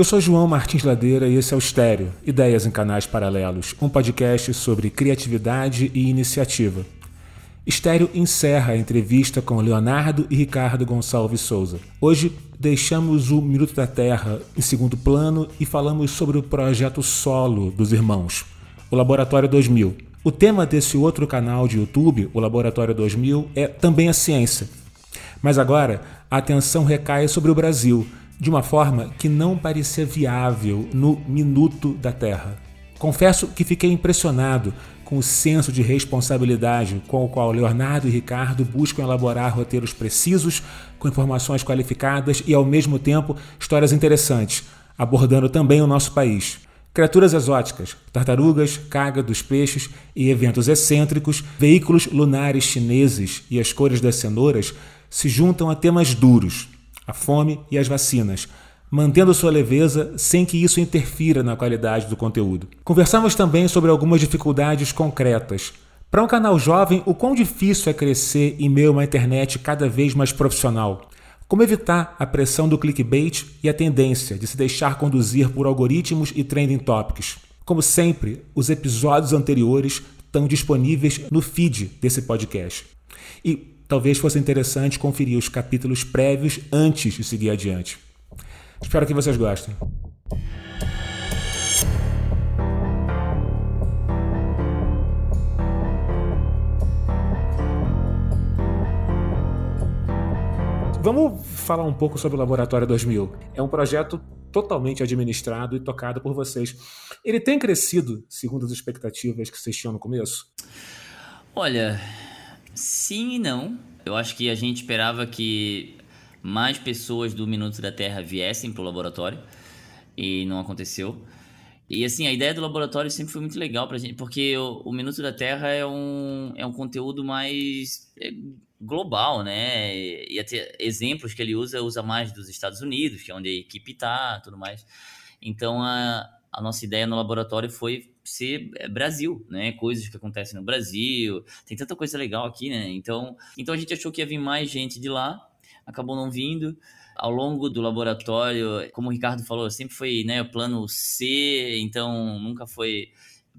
Eu sou João Martins Ladeira e esse é o Estéreo, Ideias em Canais Paralelos, um podcast sobre criatividade e iniciativa. Estéreo encerra a entrevista com Leonardo e Ricardo Gonçalves Souza. Hoje deixamos o Minuto da Terra em segundo plano e falamos sobre o projeto solo dos irmãos, o Laboratório 2000. O tema desse outro canal de YouTube, o Laboratório 2000, é também a ciência. Mas agora a atenção recai sobre o Brasil de uma forma que não parecia viável no Minuto da Terra. Confesso que fiquei impressionado com o senso de responsabilidade com o qual Leonardo e Ricardo buscam elaborar roteiros precisos, com informações qualificadas e, ao mesmo tempo, histórias interessantes, abordando também o nosso país. Criaturas exóticas, tartarugas, caga dos peixes e eventos excêntricos, veículos lunares chineses e as cores das cenouras se juntam a temas duros, a fome e as vacinas, mantendo sua leveza sem que isso interfira na qualidade do conteúdo. Conversamos também sobre algumas dificuldades concretas. Para um canal jovem, o quão difícil é crescer em meio a uma internet cada vez mais profissional. Como evitar a pressão do clickbait e a tendência de se deixar conduzir por algoritmos e trending topics. Como sempre, os episódios anteriores estão disponíveis no feed desse podcast. E talvez fosse interessante conferir os capítulos prévios antes de seguir adiante. Espero que vocês gostem. Vamos falar um pouco sobre o Laboratório 2000. É um projeto totalmente administrado e tocado por vocês. Ele tem crescido segundo as expectativas que vocês tinham no começo? Olha, Sim e não. Eu acho que a gente esperava que mais pessoas do Minuto da Terra viessem para o laboratório e não aconteceu. E assim, a ideia do laboratório sempre foi muito legal pra gente, porque o, o Minuto da Terra é um, é um conteúdo mais é, global, né? E, até exemplos que ele usa, usa mais dos Estados Unidos, que é onde a equipe tá, tudo mais. Então a, a nossa ideia no laboratório foi ser é, Brasil, né? Coisas que acontecem no Brasil. Tem tanta coisa legal aqui, né? Então, então a gente achou que ia vir mais gente de lá, acabou não vindo. Ao longo do laboratório, como o Ricardo falou, sempre foi né, o plano C, então nunca foi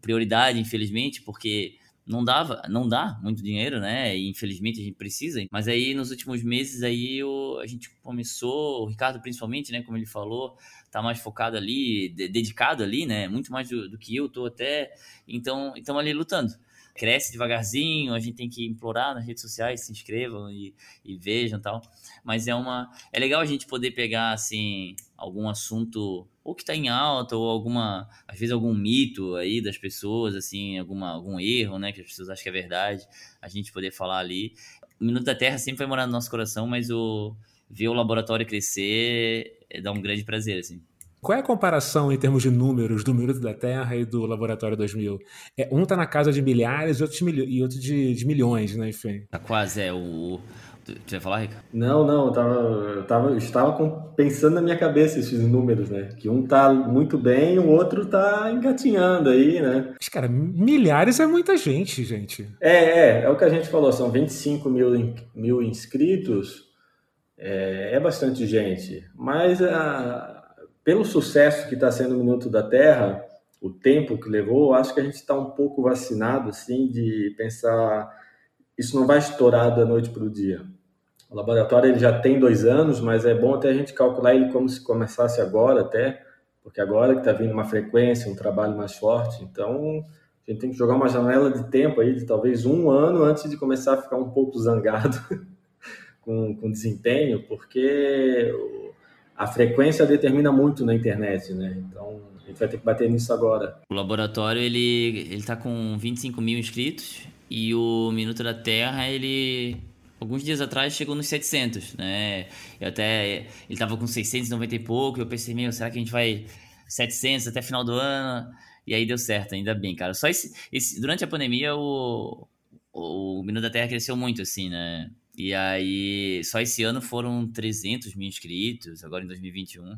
prioridade, infelizmente, porque não dava, não dá muito dinheiro, né? E infelizmente a gente precisa. Mas aí nos últimos meses aí o, a gente começou, o Ricardo principalmente, né? Como ele falou, tá mais focado ali, de, dedicado ali, né? Muito mais do, do, que eu tô até. Então, então ali lutando. Cresce devagarzinho, a gente tem que implorar nas redes sociais, se inscrevam e, e vejam tal. Mas é uma. É legal a gente poder pegar, assim, algum assunto ou que está em alta, ou alguma, às vezes algum mito aí das pessoas, assim, alguma, algum erro, né, que as pessoas acham que é verdade, a gente poder falar ali. O Minuto da Terra sempre vai morar no nosso coração, mas o ver o laboratório crescer é, dá um grande prazer, assim. Qual é a comparação em termos de números do Minuto da Terra e do Laboratório 2000? É, um está na casa de milhares outro de e outro de, de milhões, né? Enfim. Tá quase, é. O, Tu, tu ia falar, Rica? Não, não, eu, tava, eu, tava, eu estava com, pensando na minha cabeça esses números, né? Que um tá muito bem, o outro tá engatinhando aí, né? Mas, cara, milhares é muita gente, gente. É, é, é o que a gente falou, são 25 mil, mil inscritos, é, é bastante gente. Mas a, pelo sucesso que está sendo o Minuto da Terra, o tempo que levou, acho que a gente está um pouco vacinado, assim, de pensar isso não vai estourar da noite para o dia. O laboratório ele já tem dois anos, mas é bom até a gente calcular ele como se começasse agora até, porque agora que está vindo uma frequência, um trabalho mais forte, então a gente tem que jogar uma janela de tempo aí de talvez um ano antes de começar a ficar um pouco zangado com, com desempenho, porque a frequência determina muito na internet, né? Então a gente vai ter que bater nisso agora. O laboratório ele ele está com 25 mil inscritos e o Minuto da Terra, ele alguns dias atrás chegou nos 700, né? Eu até ele tava com 690 e pouco, eu pensei, meu, será que a gente vai 700 até final do ano? E aí deu certo, ainda bem, cara. Só esse, esse durante a pandemia o o Minuto da Terra cresceu muito assim, né? E aí só esse ano foram 300 mil inscritos, agora em 2021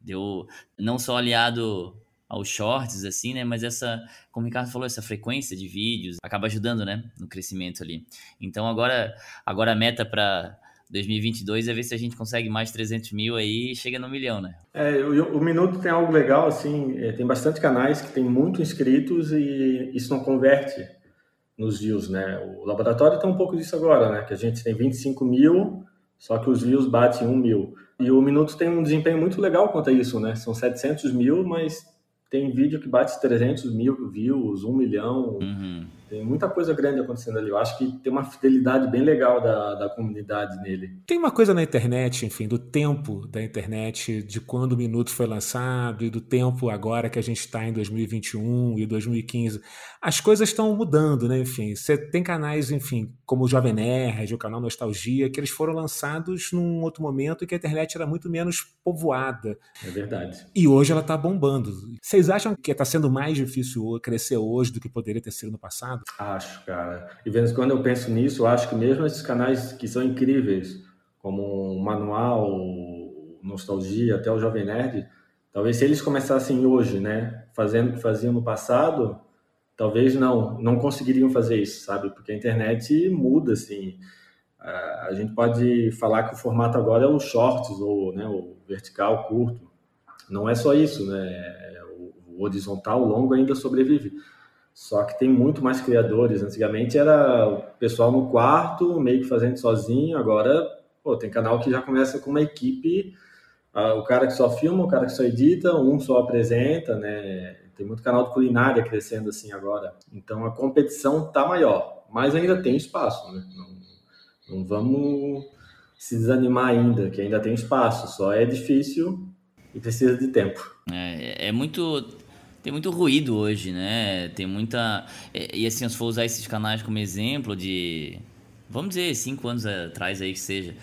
deu não só aliado aos shorts, assim, né? Mas essa, como o Ricardo falou, essa frequência de vídeos acaba ajudando, né? No crescimento ali. Então agora, agora a meta para 2022 é ver se a gente consegue mais 300 mil aí e chega no milhão, né? É, o, o, Minuto tem algo legal, assim, é, tem bastante canais que tem muito inscritos e isso não converte nos views, né? O laboratório tem um pouco disso agora, né? Que a gente tem 25 mil, só que os views batem 1 mil. E o Minuto tem um desempenho muito legal quanto a isso, né? São 700 mil, mas tem vídeo que bate 300 mil views, 1 milhão. Uhum. Tem muita coisa grande acontecendo ali. Eu acho que tem uma fidelidade bem legal da, da comunidade nele. Tem uma coisa na internet, enfim, do tempo da internet, de quando o Minuto foi lançado e do tempo agora que a gente está em 2021 e 2015. As coisas estão mudando, né? Enfim, você tem canais, enfim, como o Jovem Nerd, o canal Nostalgia, que eles foram lançados num outro momento em que a internet era muito menos povoada. É verdade. E hoje ela está bombando. Vocês acham que está sendo mais difícil crescer hoje do que poderia ter sido no passado? Passado? Acho, cara. E vezes quando eu penso nisso, eu acho que mesmo esses canais que são incríveis, como o Manual, Nostalgia, até o Jovem Nerd, talvez se eles começassem hoje, né, fazendo o que faziam no passado, talvez não, não conseguiriam fazer isso, sabe? Porque a internet muda, assim. A gente pode falar que o formato agora é o shorts ou né, o vertical, curto. Não é só isso, né? O horizontal, longo ainda sobrevive. Só que tem muito mais criadores. Antigamente era o pessoal no quarto, meio que fazendo sozinho. Agora, pô, tem canal que já começa com uma equipe. o cara que só filma, o cara que só edita, um só apresenta, né? Tem muito canal de culinária crescendo assim agora. Então a competição tá maior, mas ainda tem espaço, né? Não, não vamos se desanimar ainda, que ainda tem espaço. Só é difícil e precisa de tempo. É, é muito tem muito ruído hoje, né? Tem muita. E assim, se for usar esses canais como exemplo de. Vamos dizer, cinco anos atrás aí que seja.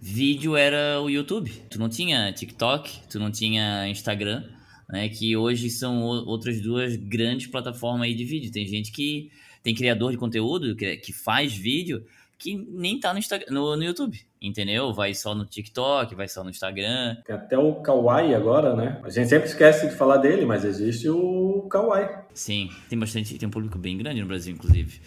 Vídeo era o YouTube. Tu não tinha TikTok, tu não tinha Instagram, né? Que hoje são outras duas grandes plataformas aí de vídeo. Tem gente que tem criador de conteúdo que faz vídeo que nem tá no, no, no, YouTube, entendeu? Vai só no TikTok, vai só no Instagram. Tem até o Kawaii agora, né? A gente sempre esquece de falar dele, mas existe o Kawaii. Sim, tem bastante, tem um público bem grande no Brasil, inclusive.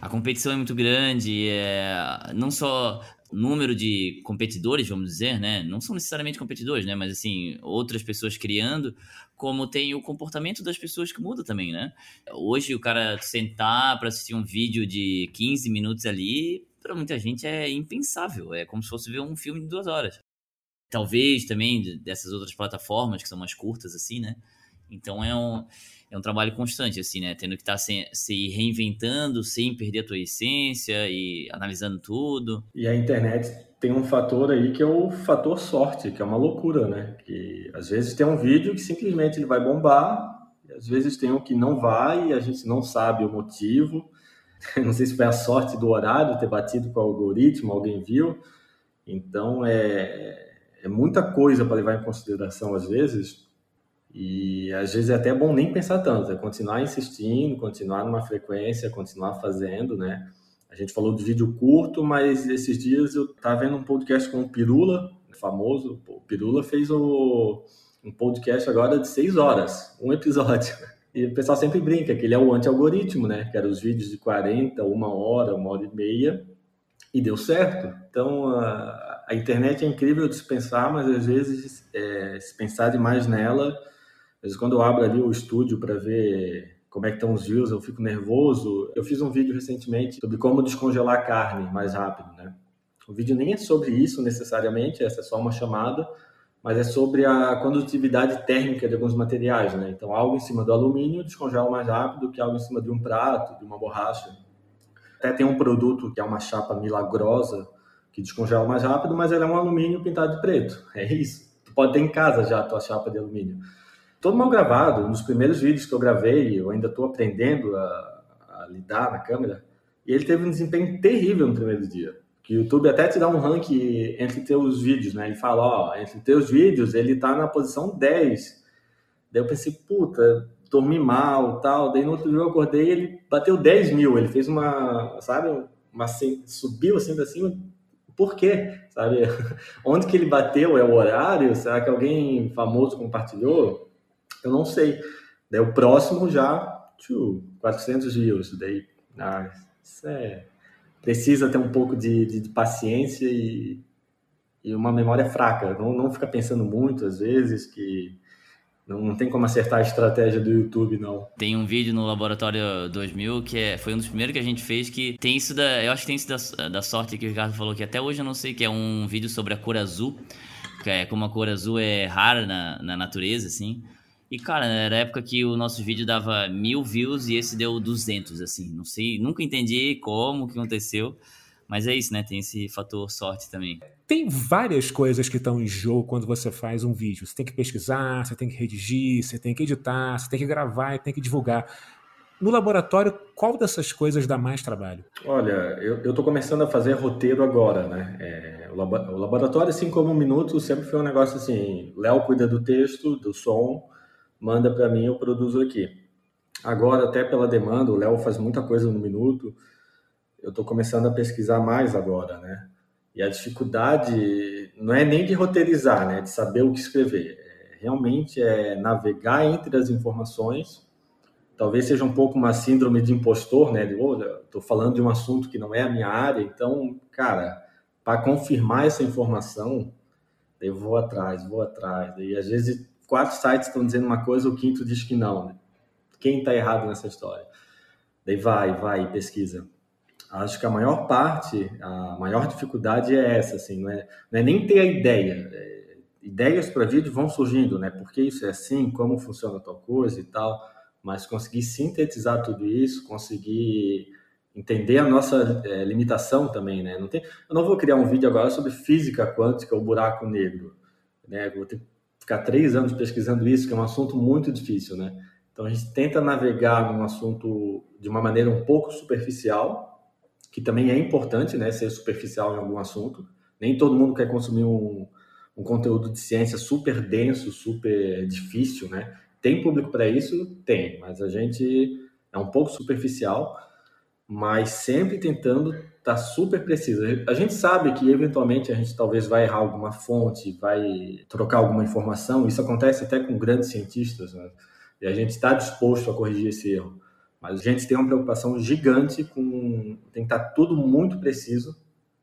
A competição é muito grande, é, não só número de competidores, vamos dizer, né? Não são necessariamente competidores, né? Mas assim, outras pessoas criando, como tem o comportamento das pessoas que muda também, né? Hoje o cara sentar para assistir um vídeo de 15 minutos ali, para muita gente é impensável. É como se fosse ver um filme de duas horas. Talvez também dessas outras plataformas que são mais curtas, assim, né? Então é um, é um trabalho constante, assim, né? Tendo que estar tá se, se reinventando sem perder a tua essência e analisando tudo. E a internet tem um fator aí que é o fator sorte, que é uma loucura, né? Que às vezes tem um vídeo que simplesmente ele vai bombar, às vezes tem um que não vai a gente não sabe o motivo. Não sei se foi a sorte do horário ter batido com o algoritmo, alguém viu. Então é, é muita coisa para levar em consideração às vezes. E às vezes é até bom nem pensar tanto, é continuar insistindo, continuar numa frequência, continuar fazendo, né? A gente falou de vídeo curto, mas esses dias eu estava vendo um podcast com o Pirula, famoso. O Pirula fez o, um podcast agora de seis horas, um episódio. E o pessoal sempre brinca que ele é o anti-algoritmo, né? Que eram os vídeos de 40, uma hora, uma hora e meia, e deu certo. Então, a, a internet é incrível de se pensar, mas às vezes, é, se pensar demais nela, às vezes quando eu abro ali o estúdio para ver como é que estão os views, eu fico nervoso. Eu fiz um vídeo recentemente sobre como descongelar carne mais rápido, né? O vídeo nem é sobre isso necessariamente, essa é só uma chamada, mas é sobre a condutividade térmica de alguns materiais, né? Então, algo em cima do alumínio descongela mais rápido que algo em cima de um prato, de uma borracha. Até tem um produto que é uma chapa milagrosa que descongela mais rápido, mas ela é um alumínio pintado de preto. É isso. Tu pode ter em casa já a tua chapa de alumínio. Todo mal gravado. Nos primeiros vídeos que eu gravei, eu ainda estou aprendendo a, a lidar na câmera, e ele teve um desempenho terrível no primeiro dia que o YouTube até te dá um ranking entre teus vídeos, né? Ele fala, ó, entre teus vídeos, ele tá na posição 10. Daí eu pensei, puta, dormi mal, tal. Daí no outro dia eu acordei e ele bateu 10 mil. Ele fez uma, sabe, uma, assim, subiu assim pra cima. Por quê? Sabe? Onde que ele bateu? É o horário? Será que alguém famoso compartilhou? Eu não sei. Daí o próximo já, tchu, 400 views. Daí, ah, isso é precisa ter um pouco de, de, de paciência e, e uma memória fraca. Não, não fica pensando muito, às vezes, que não, não, tem como acertar a estratégia do YouTube, não. Tem um vídeo no Laboratório 2000 que é, foi um dos primeiros que a gente fez que tem isso da. Eu acho que tem isso da, da sorte que o Ricardo falou que até hoje eu não sei, que é um vídeo sobre a cor azul. Que é como a cor azul é rara na, na natureza, assim. E, cara, era a época que o nosso vídeo dava mil views e esse deu 200, assim. Não sei, nunca entendi como que aconteceu. Mas é isso, né? Tem esse fator sorte também. Tem várias coisas que estão em jogo quando você faz um vídeo. Você tem que pesquisar, você tem que redigir, você tem que editar, você tem que gravar e tem que divulgar. No laboratório, qual dessas coisas dá mais trabalho? Olha, eu estou começando a fazer roteiro agora, né? É, o, labo, o, laboratório, assim como um minuto, sempre foi um negócio assim: Léo cuida do texto, do som, manda para mim, eu produzo aqui. Agora, até pela demanda, o Léo faz muita coisa no minuto eu estou começando a pesquisar mais agora, né? E a dificuldade não é nem de roteirizar, né? De saber o que escrever. É, realmente é navegar entre as informações. Talvez seja um pouco uma síndrome de impostor, né? De, oh, estou falando de um assunto que não é a minha área, então, cara, para confirmar essa informação, eu vou atrás, vou atrás. E às vezes quatro sites estão dizendo uma coisa, o quinto diz que não. Né? Quem está errado nessa história? Daí vai, vai, pesquisa acho que a maior parte, a maior dificuldade é essa, assim, não é, não é nem ter a ideia. É, ideias para vídeo vão surgindo, né? Porque isso é assim, como funciona tal coisa e tal, mas conseguir sintetizar tudo isso, conseguir entender a nossa é, limitação também, né? Não tem, eu não vou criar um vídeo agora sobre física quântica ou buraco negro, né? Vou ter que ficar três anos pesquisando isso, que é um assunto muito difícil, né? Então a gente tenta navegar num assunto de uma maneira um pouco superficial, que também é importante, né, ser superficial em algum assunto. Nem todo mundo quer consumir um, um conteúdo de ciência super denso, super difícil, né? Tem público para isso? Tem, mas a gente é um pouco superficial, mas sempre tentando tá super preciso. A gente sabe que eventualmente a gente talvez vai errar alguma fonte, vai trocar alguma informação. Isso acontece até com grandes cientistas, né? E a gente está disposto a corrigir esse erro. Mas a gente tem uma preocupação gigante com. Tem que estar tudo muito preciso.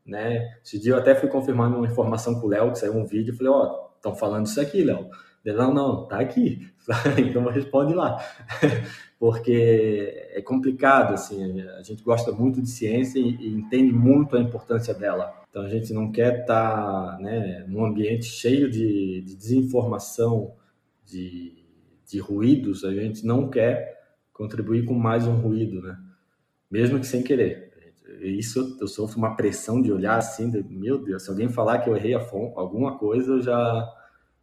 Né? Esse dia eu até fui confirmando uma informação com o Léo, que saiu um vídeo, e falei: Ó, oh, estão falando isso aqui, Léo. Não, não, tá aqui. então responde lá. Porque é complicado, assim, a gente gosta muito de ciência e entende muito a importância dela. Então a gente não quer estar tá, né, num ambiente cheio de, de desinformação, de, de ruídos, a gente não quer contribuir com mais um ruído, né? Mesmo que sem querer. Isso eu sofro uma pressão de olhar assim, de, meu Deus, se alguém falar que eu errei a fonte, alguma coisa, eu já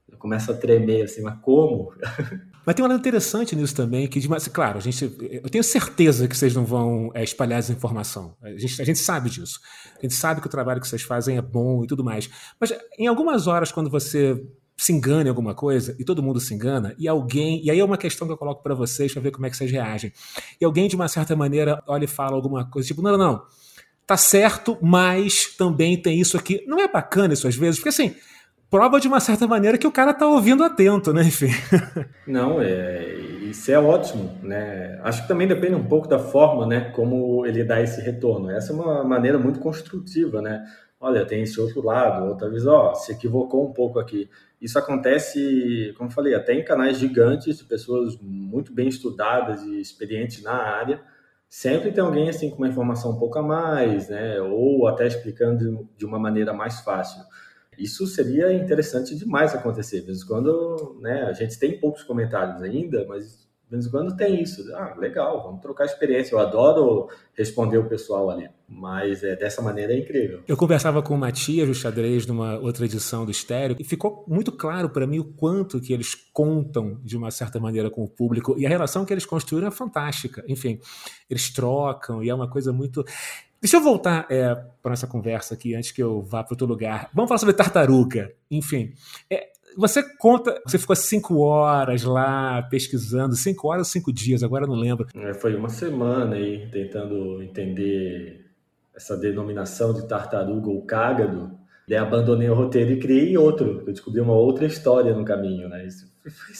eu começo a tremer assim, mas como? Mas tem um lado interessante nisso também, que, claro, a gente, eu tenho certeza que vocês não vão é, espalhar desinformação. A gente, a gente sabe disso. A gente sabe que o trabalho que vocês fazem é bom e tudo mais. Mas em algumas horas, quando você se engana em alguma coisa, e todo mundo se engana, e alguém. E aí é uma questão que eu coloco para vocês para ver como é que vocês reagem. E alguém, de uma certa maneira, olha e fala alguma coisa, tipo, não, não, não. Tá certo, mas também tem isso aqui. Não é bacana isso às vezes, porque assim, prova de uma certa maneira que o cara tá ouvindo atento, né? Enfim. Não, é, isso é ótimo, né? Acho que também depende um pouco da forma, né? Como ele dá esse retorno. Essa é uma maneira muito construtiva, né? Olha, tem esse outro lado, ou talvez, ó, se equivocou um pouco aqui. Isso acontece, como falei, até em canais gigantes, de pessoas muito bem estudadas e experientes na área. Sempre tem alguém assim com uma informação um pouco a mais, né? Ou até explicando de uma maneira mais fácil. Isso seria interessante demais acontecer. Em quando, né? A gente tem poucos comentários ainda, mas de vez em quando tem isso. Ah, legal, vamos trocar experiência. Eu adoro responder o pessoal ali, mas é, dessa maneira é incrível. Eu conversava com o Matias do Xadrez numa outra edição do Estéreo e ficou muito claro para mim o quanto que eles contam de uma certa maneira com o público e a relação que eles construíram é fantástica. Enfim, eles trocam e é uma coisa muito. Deixa eu voltar é, para nossa conversa aqui antes que eu vá para outro lugar. Vamos falar sobre tartaruga. Enfim, é, você conta, você ficou cinco horas lá pesquisando, cinco horas ou cinco dias, agora não lembro. É, foi uma semana aí tentando entender essa denominação de tartaruga ou cágado. Daí abandonei o roteiro e criei outro. Eu descobri uma outra história no caminho, né? Isso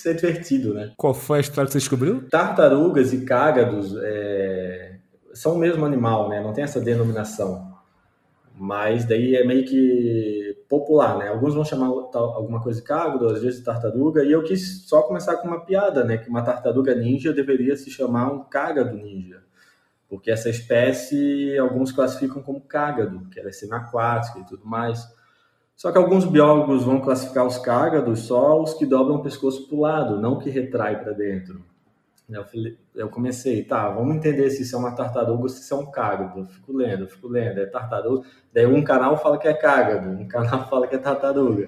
foi divertido, né? Qual foi a história que você descobriu? Tartarugas e cágados é... são o mesmo animal, né? Não tem essa denominação. Mas daí é meio que popular, né? Alguns vão chamar alguma coisa de cágado, às vezes de tartaruga, e eu quis só começar com uma piada, né? Que uma tartaruga ninja deveria se chamar um cágado ninja, porque essa espécie alguns classificam como cágado, que ela é semi-aquática e tudo mais. Só que alguns biólogos vão classificar os cágados só os que dobram o pescoço para o lado, não que retrai para dentro. Eu, falei, eu comecei, tá, vamos entender se isso é uma tartaruga ou se isso é um cágado. Eu fico lendo, eu fico lendo, é tartaruga. Daí um canal fala que é cágado, um canal fala que é tartaruga.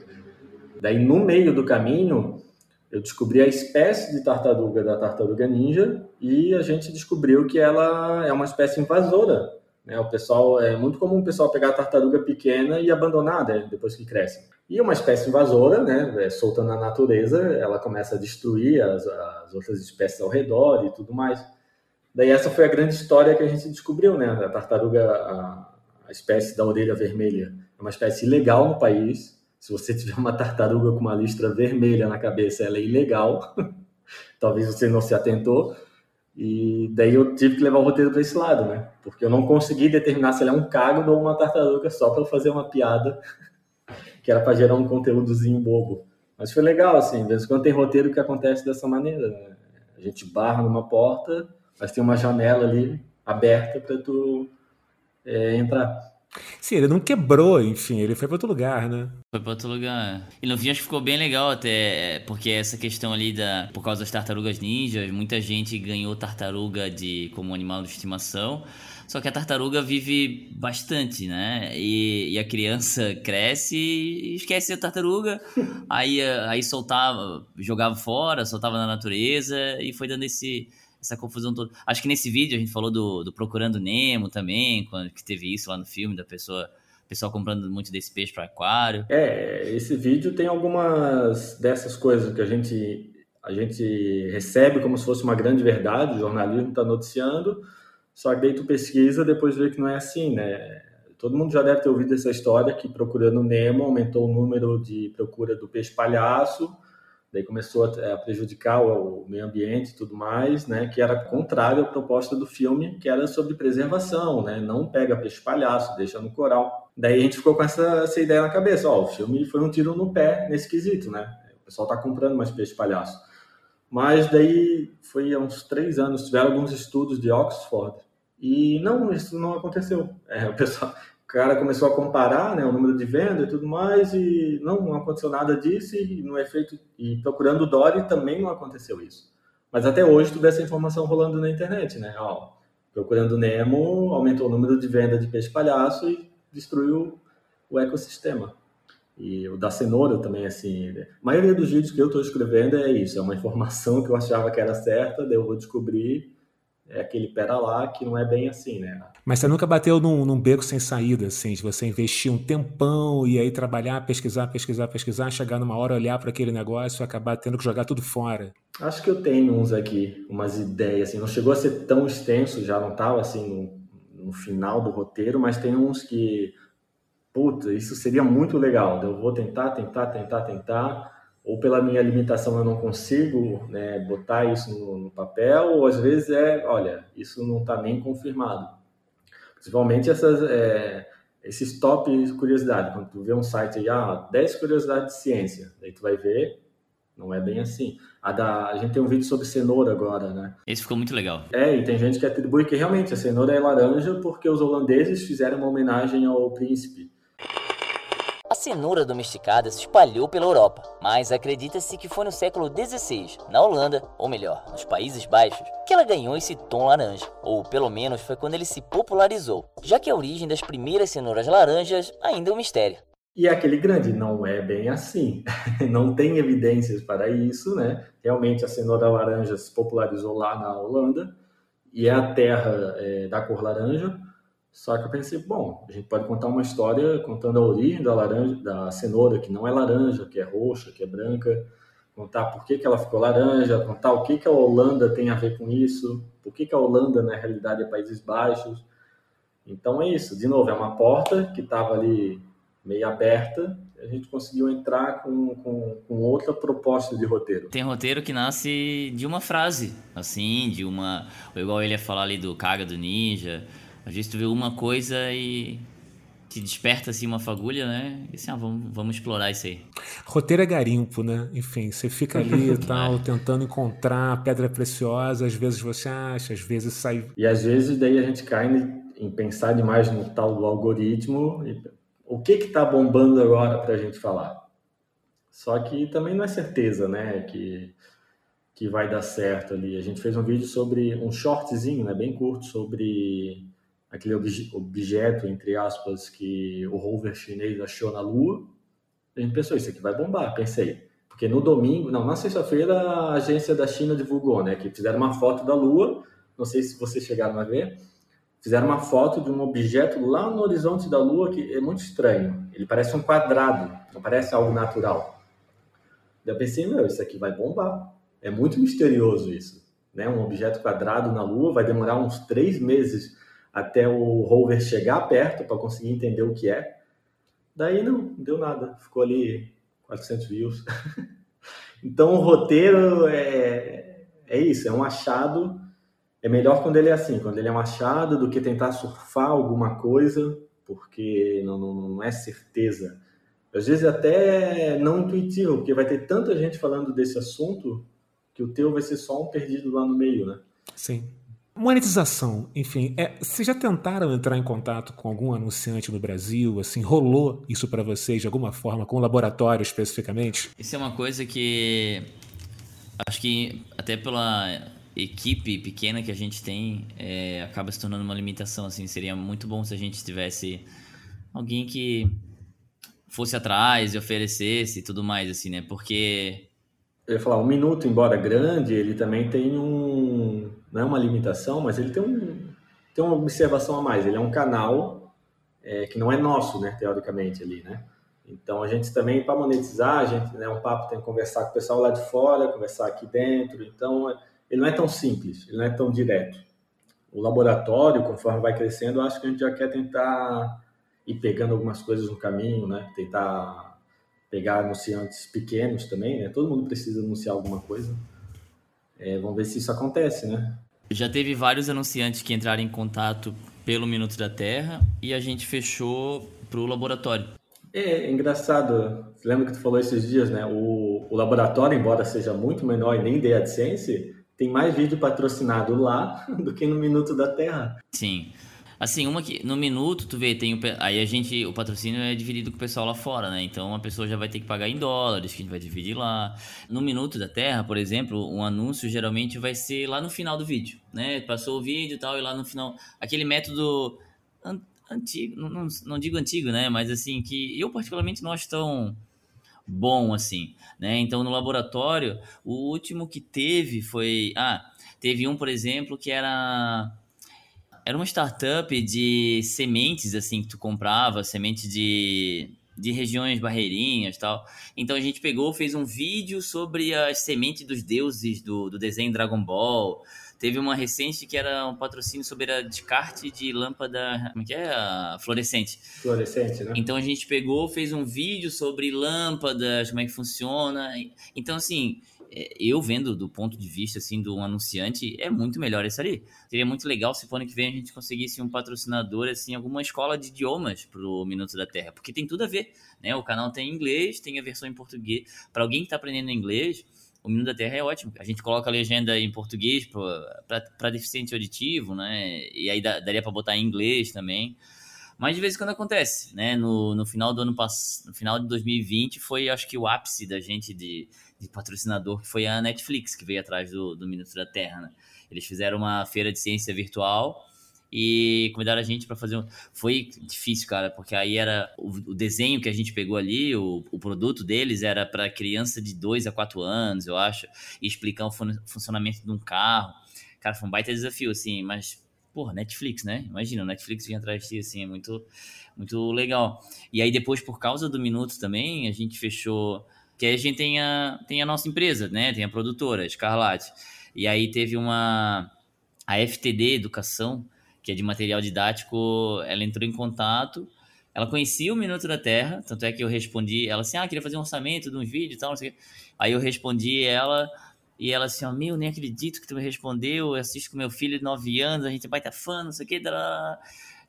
Daí no meio do caminho, eu descobri a espécie de tartaruga da tartaruga ninja e a gente descobriu que ela é uma espécie invasora. Né? O pessoal é muito comum o pessoal pegar a tartaruga pequena e abandonar né, depois que cresce. E uma espécie invasora, né, é, solta na natureza, ela começa a destruir as, as outras espécies ao redor e tudo mais. Daí essa foi a grande história que a gente descobriu, né? A tartaruga, a, a espécie da orelha vermelha, é uma espécie ilegal no país. Se você tiver uma tartaruga com uma listra vermelha na cabeça, ela é ilegal. Talvez você não se atentou. E daí eu tive que levar o roteiro para esse lado, né? Porque eu não consegui determinar se ela é um cágado ou uma tartaruga só para fazer uma piada que era para gerar um conteúdozinho bobo. Mas foi legal, assim, de vez em quando tem roteiro que acontece dessa maneira. Né? A gente barra numa porta, mas tem uma janela ali aberta para tu é, entrar. Sim, ele não quebrou, enfim, ele foi para outro lugar, né? Foi para outro lugar. E no fim acho que ficou bem legal até, porque essa questão ali da por causa das tartarugas ninjas, muita gente ganhou tartaruga de como animal de estimação. Só que a tartaruga vive bastante, né? E, e a criança cresce e esquece a tartaruga, aí, aí soltava, jogava fora, soltava na natureza e foi dando esse, essa confusão toda. Acho que nesse vídeo a gente falou do, do Procurando Nemo também, quando que teve isso lá no filme, da pessoa pessoal comprando muito desse peixe para aquário. É, esse vídeo tem algumas dessas coisas que a gente a gente recebe como se fosse uma grande verdade, o jornalismo está noticiando, só que daí tu pesquisa, depois vê que não é assim, né? Todo mundo já deve ter ouvido essa história que procurando Nemo aumentou o número de procura do peixe palhaço, daí começou a, prejudicar o, meio ambiente e tudo mais, né? Que era contrário à proposta do filme, que era sobre preservação, né? Não pega peixe palhaço, deixa no coral. Daí a gente ficou com essa, essa ideia na cabeça, ó, o filme foi um tiro no pé nesse quesito, né? O pessoal tá comprando mais peixe palhaço. Mas daí foi há uns três anos, tiveram alguns estudos de Oxford e não, isso não aconteceu. É, o pessoal, o cara começou a comparar né, o número de venda e tudo mais, e não, não aconteceu nada disso, e no efeito, e procurando o Dory também não aconteceu isso. Mas até hoje tu vê essa informação rolando na internet, né? Ó, procurando Nemo aumentou o número de venda de peixe palhaço e destruiu o ecossistema. E o da cenoura também, assim. A maioria dos vídeos que eu estou escrevendo é isso, é uma informação que eu achava que era certa, daí eu vou descobrir é aquele pera lá que não é bem assim, né? Mas você nunca bateu num, num, beco sem saída, assim, de você investir um tempão e aí trabalhar, pesquisar, pesquisar, pesquisar, chegar numa hora, olhar para aquele negócio e acabar tendo que jogar tudo fora? Acho que eu tenho uns aqui, umas ideias, assim, não chegou a ser tão extenso, já não estava assim no, no final do roteiro, mas tem uns que, puta, isso seria muito legal, eu vou tentar, tentar, tentar, tentar ou pela minha limitação eu não consigo né, botar isso no, no, papel, ou às vezes é, olha, isso não está nem confirmado. Principalmente essas, é, esses top curiosidades, quando tu vê um site aí, ah, 10 curiosidades de ciência, daí tu vai ver, não é bem assim. A, da, a gente tem um vídeo sobre cenoura agora, né? Esse ficou muito legal. É, e tem gente que atribui que realmente a cenoura é laranja porque os holandeses fizeram uma homenagem ao príncipe cenoura domesticada se espalhou pela Europa, mas acredita-se que foi no século XVI, na Holanda, ou melhor, nos Países Baixos, que ela ganhou esse tom laranja, ou pelo menos foi quando ele se popularizou, já que a origem das primeiras cenouras laranjas ainda é um mistério. E aquele grande não é bem assim. não tem evidências para isso, né? Realmente a cenoura laranja se popularizou lá na Holanda e é a terra é, da cor laranja. Só que eu pensei, bom, a gente pode contar uma história contando a origem da laranja, da cenoura, que não é laranja, que é roxa, que é branca, contar por que, que ela ficou laranja, contar o que, que a Holanda tem a ver com isso, por que, que a Holanda, na realidade, é Países Baixos. Então é isso, de novo, é uma porta que estava ali meio aberta, a gente conseguiu entrar com, com, com, outra proposta de roteiro. Tem roteiro que nasce de uma frase, assim, de uma. Igual ele ia falar ali do Kaga do Ninja, às vezes tu vê uma coisa e te desperta assim uma fagulha, né? E assim, ah, vamos, vamos explorar isso aí. Roteiro é garimpo, né? Enfim, você fica ali e tal, é. tentando encontrar pedra preciosa, às vezes você acha, às vezes sai. E às vezes daí a gente cai em pensar demais no tal do algoritmo. o que que tá bombando agora para a gente falar? Só que também não é certeza, né? Que que vai dar certo ali. A gente fez um vídeo sobre um shortzinho, né, bem curto, sobre aquele objeto, entre aspas, que o rover chinês achou na Lua. A gente pensou, isso aqui vai bombar, pensei. Porque no domingo, não, na sexta-feira, a agência da China divulgou, né, que fizeram uma foto da Lua, não sei se vocês chegaram a ver, fizeram uma foto de um objeto lá no horizonte da Lua que é muito estranho. Ele parece um quadrado, não parece algo natural. Eu pensei, meu, isso aqui vai bombar. É muito misterioso isso. Né? Um objeto quadrado na Lua vai demorar uns três meses até o rover chegar perto para conseguir entender o que é. Daí não, não deu nada. Ficou ali 400 views. então o roteiro é, é isso, é um achado. É melhor quando ele é assim, quando ele é um achado, do que tentar surfar alguma coisa, porque não, não, não é certeza. Às vezes até não intuitivo, porque vai ter tanta gente falando desse assunto que o teu vai ser só um perdido lá no meio, né? Sim. Monetização, enfim, é, vocês já tentaram entrar em contato com algum anunciante no Brasil? Assim, rolou isso para vocês de alguma forma, com o laboratório especificamente? Isso é uma coisa que acho que até pela equipe pequena que a gente tem é, acaba se tornando uma limitação. Assim, seria muito bom se a gente tivesse alguém que fosse atrás e oferecesse e tudo mais, assim, né? Porque eu ia falar, um minuto, embora grande, ele também tem um. Não é uma limitação, mas ele tem, um, tem uma observação a mais. Ele é um canal é, que não é nosso, né, teoricamente, ali, né? Então, a gente também, para monetizar, a gente, né, um papo tem que conversar com o pessoal lá de fora, conversar aqui dentro. Então, ele não é tão simples, ele não é tão direto. O laboratório, conforme vai crescendo, eu acho que a gente já quer tentar ir pegando algumas coisas no caminho, né? Tentar pegar anunciantes pequenos também, né? Todo mundo precisa anunciar alguma coisa. É, vamos ver se isso acontece, né? Já teve vários anunciantes que entraram em contato pelo Minuto da Terra e a gente fechou para o laboratório. É, é engraçado. Lembra que tu falou esses dias, né? O, o laboratório, embora seja muito menor e nem dê AdSense, tem mais vídeo patrocinado lá do que no Minuto da Terra. Sim. Assim, uma que no minuto, tu vê, tem o, aí a gente, o patrocínio é dividido com o pessoal lá fora, né? Então a pessoa já vai ter que pagar em dólares, que a gente vai dividir lá. No minuto da Terra, por exemplo, um anúncio geralmente vai ser lá no final do vídeo, né? Passou o vídeo e tal, e lá no final. Aquele método an antigo, não, não digo antigo, né? Mas assim, que eu particularmente não acho tão bom assim, né? Então no laboratório, o último que teve foi. Ah, teve um, por exemplo, que era era uma startup de sementes, assim, que tu comprava, semente de, de regiões barreirinhas tal. Então a gente pegou, fez um vídeo sobre as sementes dos deuses do, do desenho Dragon Ball. Teve uma recente que era um patrocínio sobre a descarte de lâmpada. Como é que é? A fluorescente. Fluorescente, né? Então a gente pegou, fez um vídeo sobre lâmpadas, como é que funciona. Então, assim, eu vendo do ponto de vista assim do um anunciante é muito melhor isso ali. Seria muito legal se ano que vem a gente conseguisse um patrocinador assim, alguma escola de idiomas pro Minuto da Terra, porque tem tudo a ver, né? O canal tem inglês, tem a versão em português. Para alguém que está aprendendo inglês, o Minuto da Terra é ótimo. A gente coloca a legenda em português para deficiente auditivo, né? E aí daria para botar em inglês também. Mas de vez em quando acontece, né? No, no final do ano passado, no final de 2020 foi acho que o ápice da gente de de patrocinador, que foi a Netflix, que veio atrás do, do Minuto da Terra, né? Eles fizeram uma feira de ciência virtual e convidaram a gente para fazer um... Foi difícil, cara, porque aí era o, desenho que a gente pegou ali, o, o produto deles era para criança de 2 a 4 anos, eu acho, e explicar o fun funcionamento de um carro. Cara, foi um baita desafio, assim, mas, porra, Netflix, né? Imagina, Netflix vinha atrás de ti, assim, é muito, muito legal. E aí depois, por causa do Minuto também, a gente fechou que a gente tem a, tem a nossa empresa, né? Tem a produtora, Escarlate. E aí teve uma... A FTD Educação, que é de material didático, ela entrou em contato... Ela conhecia o Minuto da Terra, tanto é que eu respondi, ela assim, ah, queria fazer um orçamento de uns vídeos e tal, não sei o quê. Aí eu respondi ela, e ela assim, ó, meu, nem acredito que tu me respondeu, eu assisto com meu filho de 9 anos, a gente vai estar fã, não sei o quê.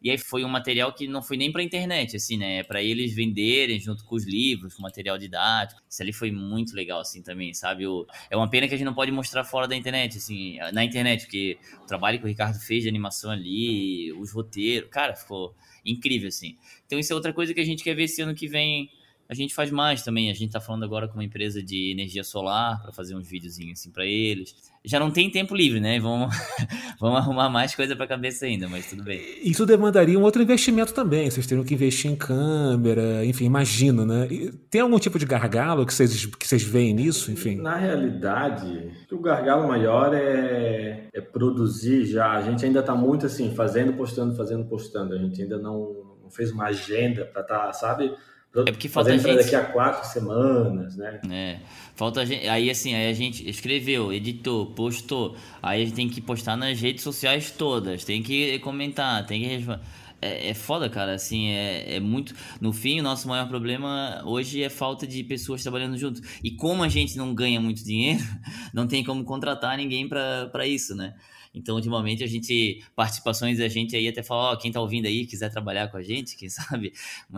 E aí foi um material que não foi nem pra internet, assim, né? É pra eles venderem junto com os livros, com material didático. Isso ali foi muito legal, assim, também, sabe? O, é uma pena que a gente não pode mostrar fora da internet, assim, na internet, porque o trabalho que o Ricardo fez de animação ali, os roteiros, cara, ficou incrível, assim. Então isso é outra coisa que a gente quer ver esse ano que vem a gente faz mais também. A gente está falando agora com uma empresa de energia solar para fazer uns videozinhos assim para eles. Já não tem tempo livre, né? Vamos, vamos arrumar mais coisa para a cabeça ainda, mas tudo bem. Isso demandaria um outro investimento também. Vocês teriam que investir em câmera, enfim, imagino, né? Tem algum tipo de gargalo que vocês, que vocês veem nisso, enfim? Na realidade, o gargalo maior é, é produzir já. A gente ainda está muito assim, fazendo, postando, fazendo, postando. A gente ainda não, não fez uma agenda para estar, tá, sabe? É porque falta gente... daqui a quatro semanas, né? É, falta gente... Aí assim, aí a gente escreveu, editou, postou. Aí a gente tem que postar nas redes sociais todas, tem que comentar, tem que responder. É, é foda, cara, assim, é, é muito... No fim, o nosso maior problema hoje é falta de pessoas trabalhando junto. E como a gente não ganha muito dinheiro, não tem como contratar ninguém para isso, né? Então, ultimamente, a gente, participações da gente aí até falar, ó, quem tá ouvindo aí, quiser trabalhar com a gente, quem sabe,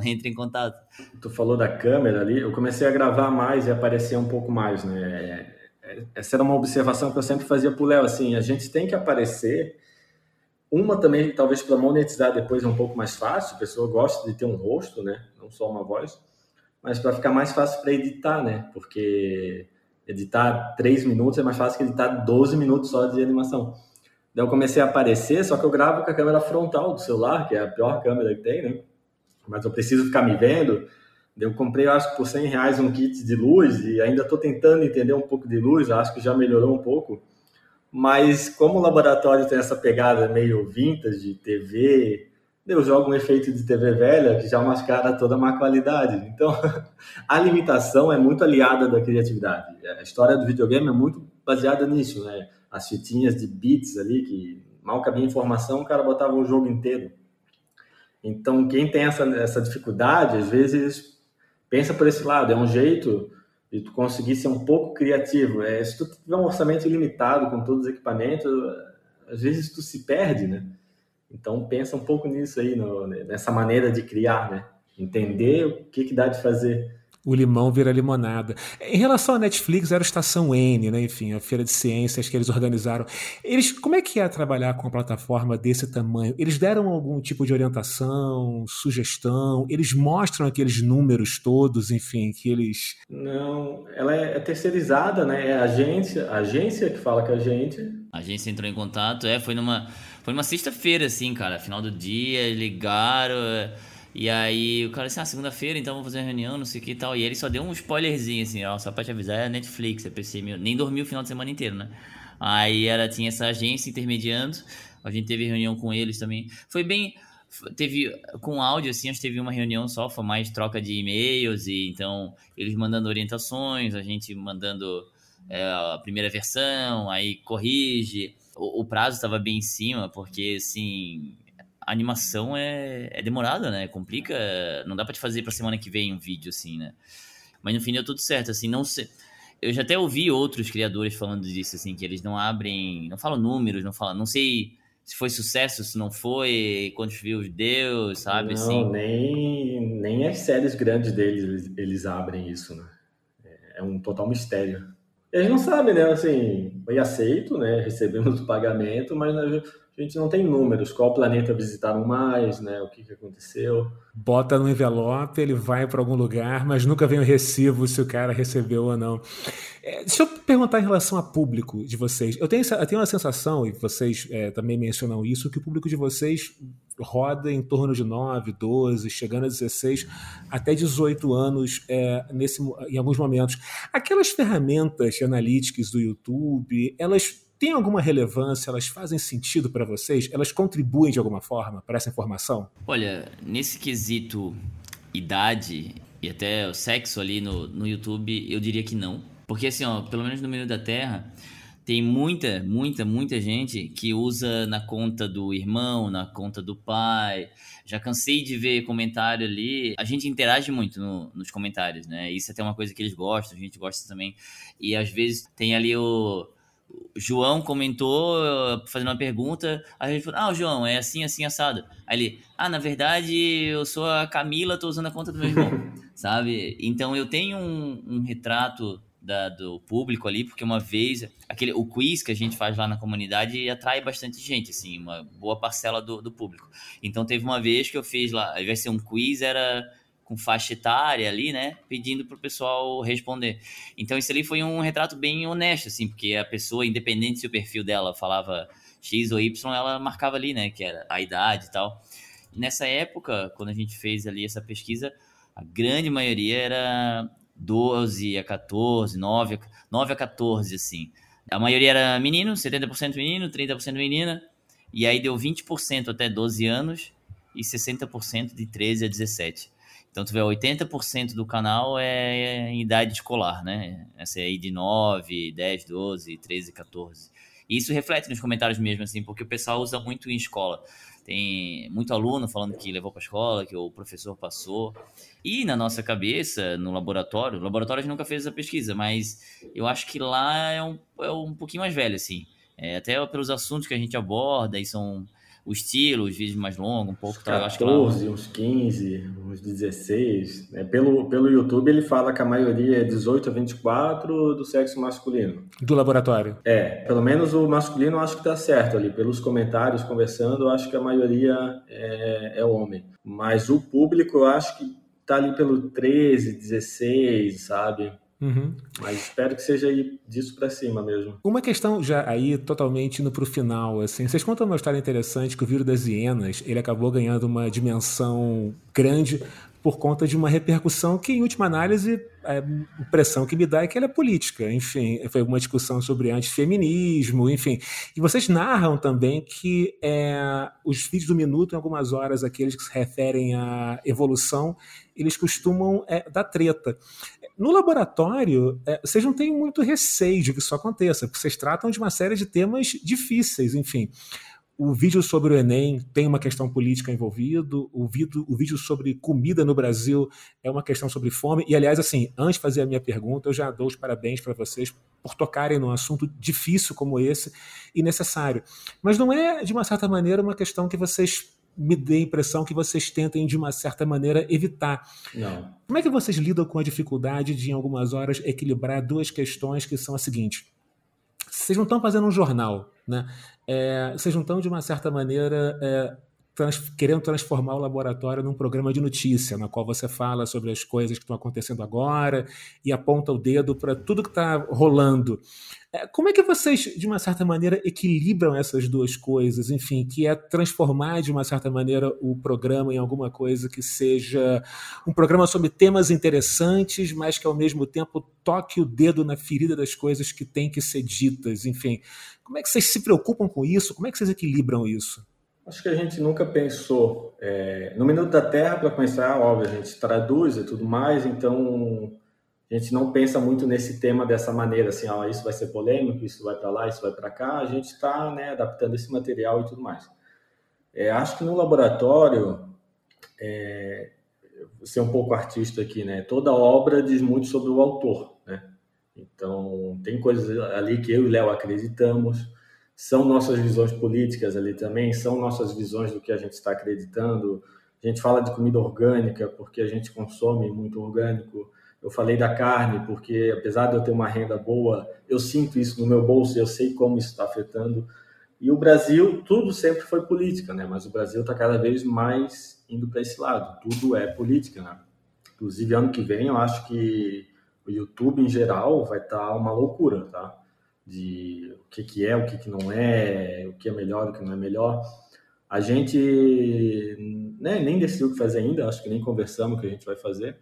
entre em contato. Tu falou da câmera ali, eu comecei a gravar mais e aparecer um pouco mais, né? É, é, essa era uma observação que eu sempre fazia pro Léo, assim, a gente tem que aparecer, uma também, talvez para monetizar depois é um pouco mais fácil, a pessoa gosta de ter um rosto, né? Não só uma voz, mas para ficar mais fácil para editar, né? Porque editar 3 minutos é mais fácil que editar 12 minutos só de animação. Daí eu comecei a aparecer, só que eu gravo com a câmera frontal do celular, que é a pior câmera que tem, né? Mas eu preciso ficar me vendo. Daí eu comprei, acho que por 100 reais, um kit de luz e ainda estou tentando entender um pouco de luz, acho que já melhorou um pouco. Mas como o laboratório tem essa pegada meio vintage de TV, eu jogo um efeito de TV velha que já mascara toda a má qualidade. Então, a limitação é muito aliada da criatividade. A história do videogame é muito baseada nisso, né? as fitinhas de bits ali, que mal cabia informação, o cara botava o jogo inteiro. Então, quem tem essa, essa dificuldade, às vezes pensa por esse lado, é um jeito de tu conseguir ser um pouco criativo. É, se tu tiver um orçamento ilimitado com todos os equipamentos, às vezes tu se perde, né? Então pensa um pouco nisso aí, no, nessa maneira de criar, né? Entender o que, que dá de fazer o limão vira limonada. Em relação à Netflix, era a Estação N, né? enfim, a feira de ciências que eles organizaram. Eles, como é que é trabalhar com uma plataforma desse tamanho? Eles deram algum tipo de orientação, sugestão? Eles mostram aqueles números todos, enfim, que eles... Não, ela é, é terceirizada, né? É a agência, a agência que fala com a gente. A agência entrou em contato, é, foi numa, foi numa sexta-feira, assim, cara, final do dia, ligaram... E aí o cara disse, ah, segunda-feira, então vamos fazer uma reunião, não sei o que e tal. E ele só deu um spoilerzinho, assim, ó, só pra te avisar, é Netflix, é PC, nem dormiu o final de semana inteiro, né? Aí ela tinha essa agência intermediando, a gente teve reunião com eles também. Foi bem, teve com áudio assim, a gente teve uma reunião só, foi mais troca de e-mails e então eles mandando orientações, a gente mandando é, a primeira versão, aí corrige. O, o prazo estava bem em cima, porque assim, a animação é, é demorada, né? Complica. Não dá para te fazer pra semana que vem um vídeo, assim, né? Mas no fim deu tudo certo, assim, não sei. Eu já até ouvi outros criadores falando disso, assim, que eles não abrem, não falam números, não falam, não sei se foi sucesso, se não foi, quantos views deu, sabe? Não, assim. nem, nem as séries grandes deles eles, eles abrem isso, né? É, é um total mistério. Eles não sabem, né? Assim, foi aceito, né? Recebemos o pagamento, mas a gente não tem números, qual planeta visitaram mais, né? O que, que aconteceu. Bota no envelope, ele vai para algum lugar, mas nunca vem o recibo se o cara recebeu ou não. É, deixa eu perguntar em relação a público de vocês. Eu tenho, eu tenho uma sensação, e vocês é, também mencionam isso, que o público de vocês roda em torno de 9, 12, chegando a 16, até 18 anos é, nesse, em alguns momentos. Aquelas ferramentas analíticas do YouTube, elas têm alguma relevância? Elas fazem sentido para vocês? Elas contribuem de alguma forma para essa informação? Olha, nesse quesito idade e até o sexo ali no, no YouTube, eu diria que não. Porque assim, ó, pelo menos no meio da Terra, tem muita, muita, muita gente que usa na conta do irmão, na conta do pai. Já cansei de ver comentário ali. A gente interage muito no, nos comentários, né? Isso é até uma coisa que eles gostam, a gente gosta também. E às vezes tem ali o João comentou, fazendo uma pergunta, a gente falou, ah, João, é assim, assim, assado. Aí ele, ah, na verdade, eu sou a Camila, tô usando a conta do meu irmão, sabe? Então eu tenho um, um retrato da, do público ali, porque uma vez, aquele, o quiz que a gente faz lá na comunidade atrai bastante gente, assim, uma boa parcela do, do público. Então teve uma vez que eu fiz lá, de ser um quiz, era com faixa etária ali, né? Pedindo pro pessoal responder. Então isso ali foi um retrato bem honesto, assim, porque a pessoa, independente se o perfil dela falava X ou Y, ela marcava ali, né? Que era a idade e tal. nessa época, quando a gente fez ali essa pesquisa, a grande maioria era 12 a 14, 9, 9 a 14, assim. A maioria era menino, 70% menino, 30% menina. E aí deu 20% até 12 anos e 60% de 13 a 17. Então, tu vê, 80% do canal é em idade escolar, né? Essa é aí de 9, 10, 12, 13, 14. E isso reflete nos comentários mesmo, assim, porque o pessoal usa muito em escola. Tem muito aluno falando que levou para a escola, que o professor passou. E na nossa cabeça, no laboratório, o laboratório a gente nunca fez essa pesquisa, mas eu acho que lá é um, é um pouquinho mais velho, assim. É, até pelos assuntos que a gente aborda, e são o estilo, os vídeos mais longos, um pouco. Uns 14, tá, lá... uns 15, uns 16. É, pelo, pelo YouTube ele fala que a maioria é 18 a 24 do sexo masculino. Do laboratório. É, pelo menos o masculino eu acho que tá certo ali. Pelos comentários, conversando, eu acho que a maioria é, é homem. Mas o público eu acho que tá ali pelo 13, 16, sabe? Uhum. Mas espero que seja aí disso para cima mesmo. Uma questão já aí totalmente indo para o final, assim, vocês contam uma história interessante que o vírus das hienas ele acabou ganhando uma dimensão grande por conta de uma repercussão que, em última análise, a impressão que me dá é que ela é política. Enfim, foi uma discussão sobre antifeminismo, enfim. E vocês narram também que é, os vídeos do Minuto, em algumas horas, aqueles que se referem à evolução, eles costumam é, dar treta. No laboratório, é, vocês não têm muito receio de que isso aconteça, porque vocês tratam de uma série de temas difíceis, enfim. O vídeo sobre o Enem tem uma questão política envolvido, o vídeo, o vídeo sobre comida no Brasil é uma questão sobre fome. E, aliás, assim, antes de fazer a minha pergunta, eu já dou os parabéns para vocês por tocarem num assunto difícil como esse e necessário. Mas não é, de uma certa maneira, uma questão que vocês me dê a impressão que vocês tentem, de uma certa maneira, evitar. Não. Como é que vocês lidam com a dificuldade de, em algumas horas, equilibrar duas questões que são as seguintes? Vocês não estão fazendo um jornal, né? É, vocês não estão, de uma certa maneira, é, trans, querendo transformar o laboratório num programa de notícia, na qual você fala sobre as coisas que estão acontecendo agora e aponta o dedo para tudo que está rolando. É, como é que vocês, de uma certa maneira, equilibram essas duas coisas? Enfim, que é transformar, de uma certa maneira, o programa em alguma coisa que seja um programa sobre temas interessantes, mas que ao mesmo tempo toque o dedo na ferida das coisas que têm que ser ditas. Enfim, como é que vocês se preocupam com isso? Como é que vocês equilibram isso? Acho que a gente nunca pensou. É, no Minuto da Terra, para começar, óbvio, a gente traduz e tudo mais, então a gente não pensa muito nesse tema dessa maneira, assim, ó, isso vai ser polêmico, isso vai para lá, isso vai para cá. A gente está né, adaptando esse material e tudo mais. É, acho que no laboratório, é, ser um pouco artista aqui, né? Toda obra diz muito sobre o autor, né? Então, tem coisas ali que eu e Léo acreditamos, são nossas visões políticas ali também, são nossas visões do que a gente está acreditando. A gente fala de comida orgânica porque a gente consome muito orgânico. Eu falei da carne porque, apesar de eu ter uma renda boa, eu sinto isso no meu bolso e eu sei como isso está afetando. E o Brasil, tudo sempre foi política, né? Mas o Brasil está cada vez mais indo para esse lado. Tudo é política, né? Inclusive, ano que vem, eu acho que o YouTube, em geral, vai estar tá uma loucura, tá? De o que, que é, o que, que não é, o que é melhor, o que não é melhor. A gente né, nem decidiu o que fazer ainda, acho que nem conversamos o que a gente vai fazer,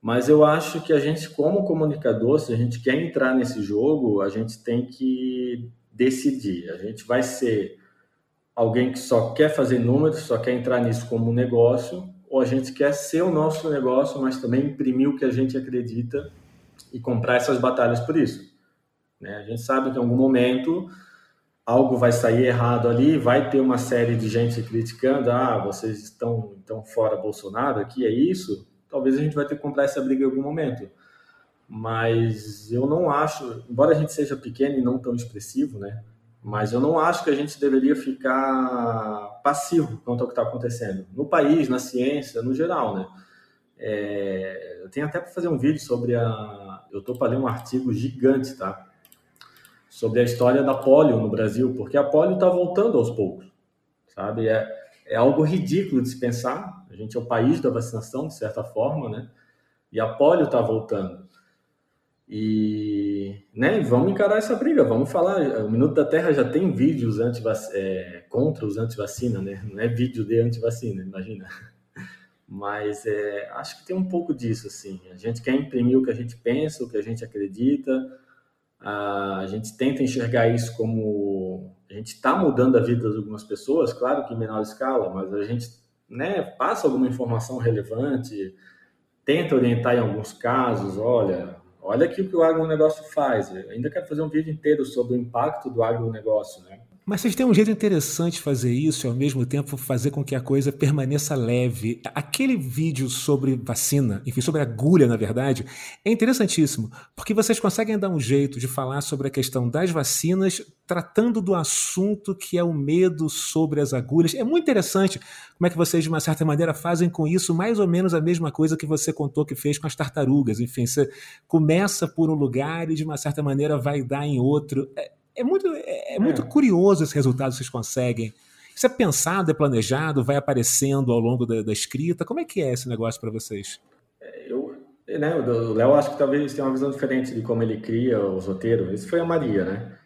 mas eu acho que a gente, como comunicador, se a gente quer entrar nesse jogo, a gente tem que decidir. A gente vai ser alguém que só quer fazer números, só quer entrar nisso como um negócio, ou a gente quer ser o nosso negócio, mas também imprimir o que a gente acredita e comprar essas batalhas por isso. Né? A gente sabe que em algum momento algo vai sair errado ali, vai ter uma série de gente criticando, ah, vocês estão, estão fora Bolsonaro aqui, é isso? Talvez a gente vai ter que comprar essa briga em algum momento. mas eu não acho, embora a gente seja pequeno e não tão expressivo, né? Mas eu não acho que a gente deveria ficar passivo quanto ao que está acontecendo no país, na ciência, no geral, né? É, eu tenho até para fazer um vídeo sobre a. Eu estou para ler um artigo gigante, tá? Sobre a história da polio no Brasil, porque a polio está voltando aos poucos, sabe? É, é algo ridículo de se pensar. A gente é o país da vacinação, de certa forma, né? E a polio está voltando. E né, vamos encarar essa briga, vamos falar. O Minuto da Terra já tem vídeos anti é, contra os anti-vacina, né? Não é vídeo de anti-vacina, imagina. Mas é, acho que tem um pouco disso, assim. A gente quer imprimir o que a gente pensa, o que a gente acredita. A gente tenta enxergar isso como a gente está mudando a vida de algumas pessoas, claro que em menor escala, mas a gente né, passa alguma informação relevante, tenta orientar em alguns casos, olha, Olha aqui o que o agronegócio faz. Eu ainda quero fazer um vídeo inteiro sobre o impacto do agronegócio, né? Mas vocês têm um jeito interessante de fazer isso e ao mesmo tempo fazer com que a coisa permaneça leve. Aquele vídeo sobre vacina, enfim, sobre agulha, na verdade, é interessantíssimo, porque vocês conseguem dar um jeito de falar sobre a questão das vacinas, tratando do assunto que é o medo sobre as agulhas. É muito interessante como é que vocês, de uma certa maneira, fazem com isso mais ou menos a mesma coisa que você contou que fez com as tartarugas. Enfim, você começa por um lugar e, de uma certa maneira, vai dar em outro. É, é muito, é, é muito é. curioso esse resultado que vocês conseguem. Isso é pensado, é planejado, vai aparecendo ao longo da, da escrita? Como é que é esse negócio para vocês? É, eu, né, o Léo acho que talvez tenha uma visão diferente de como ele cria os roteiros. Esse foi a Maria, né?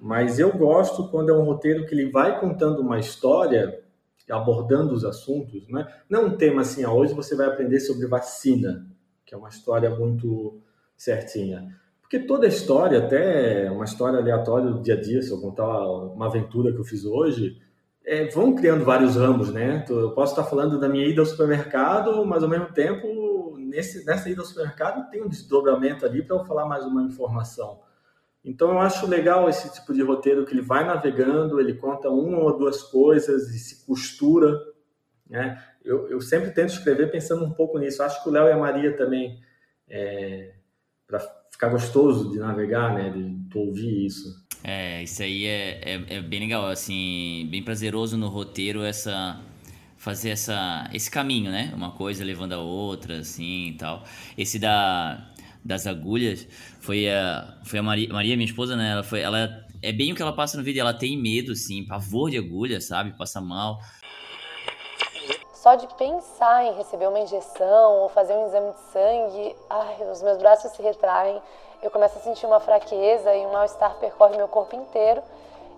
Mas eu gosto quando é um roteiro que ele vai contando uma história, abordando os assuntos, né? Não um tema assim, ó, hoje você vai aprender sobre vacina, que é uma história muito certinha. Porque toda história, até uma história aleatória do dia a dia, se eu contar uma aventura que eu fiz hoje, é, vão criando vários ramos, né? Eu posso estar falando da minha ida ao supermercado, mas ao mesmo tempo, nesse, nessa ida ao supermercado, tem um desdobramento ali para eu falar mais uma informação. Então, eu acho legal esse tipo de roteiro que ele vai navegando, ele conta uma ou duas coisas e se costura, né? Eu, eu sempre tento escrever pensando um pouco nisso. Acho que o Léo e a Maria também, é, ficar gostoso de navegar, né? De ouvir isso. É, isso aí é, é, é, bem legal, assim, bem prazeroso no roteiro essa fazer essa esse caminho, né? Uma coisa levando a outra, assim, e tal. Esse da das agulhas foi a foi a Maria, Maria minha esposa, né? Ela foi ela é bem o que ela passa no vídeo, ela tem medo, assim, pavor de agulha, sabe? Passa mal. Só de pensar em receber uma injeção ou fazer um exame de sangue, ai, os meus braços se retraem, eu começo a sentir uma fraqueza e um mal-estar percorre meu corpo inteiro.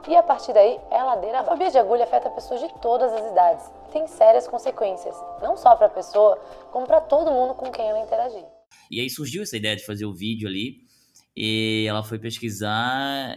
E a partir daí é ladeira. A fobia de agulha afeta pessoas de todas as idades. Tem sérias consequências, não só para a pessoa, como para todo mundo com quem ela interagir. E aí surgiu essa ideia de fazer o vídeo ali. E ela foi pesquisar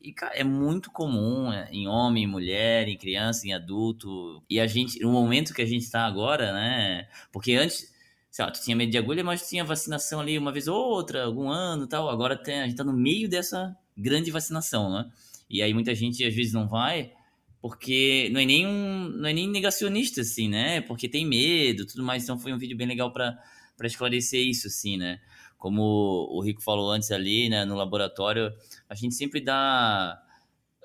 e, cara, é muito comum é, em homem, em mulher, em criança, em adulto. E a gente, no momento que a gente está agora, né? Porque antes, sei lá, tu tinha medo de agulha, mas tu tinha vacinação ali uma vez ou outra, algum ano tal. Agora tem, a gente tá no meio dessa grande vacinação, né? E aí muita gente às vezes não vai porque não é nem um, não é nem negacionista assim, né? Porque tem medo, tudo mais. Então foi um vídeo bem legal para esclarecer isso assim, né? Como o Rico falou antes ali, né, no laboratório, a gente sempre dá